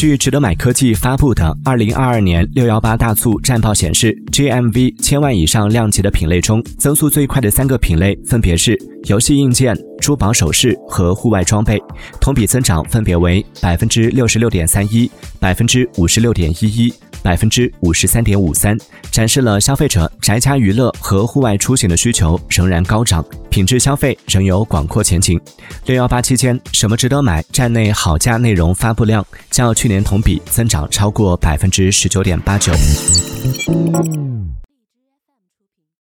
据值得买科技发布的二零二二年六幺八大促战报显示，GMV 千万以上量级的品类中，增速最快的三个品类分别是游戏硬件、珠宝首饰和户外装备，同比增长分别为百分之六十六点三一、百分之五十六点一一、百分之五十三点五三，展示了消费者宅家娱乐和户外出行的需求仍然高涨，品质消费仍有广阔前景。六幺八期间，什么值得买？站内好价内容发布量较去年同比增长超过百分之十九点八九。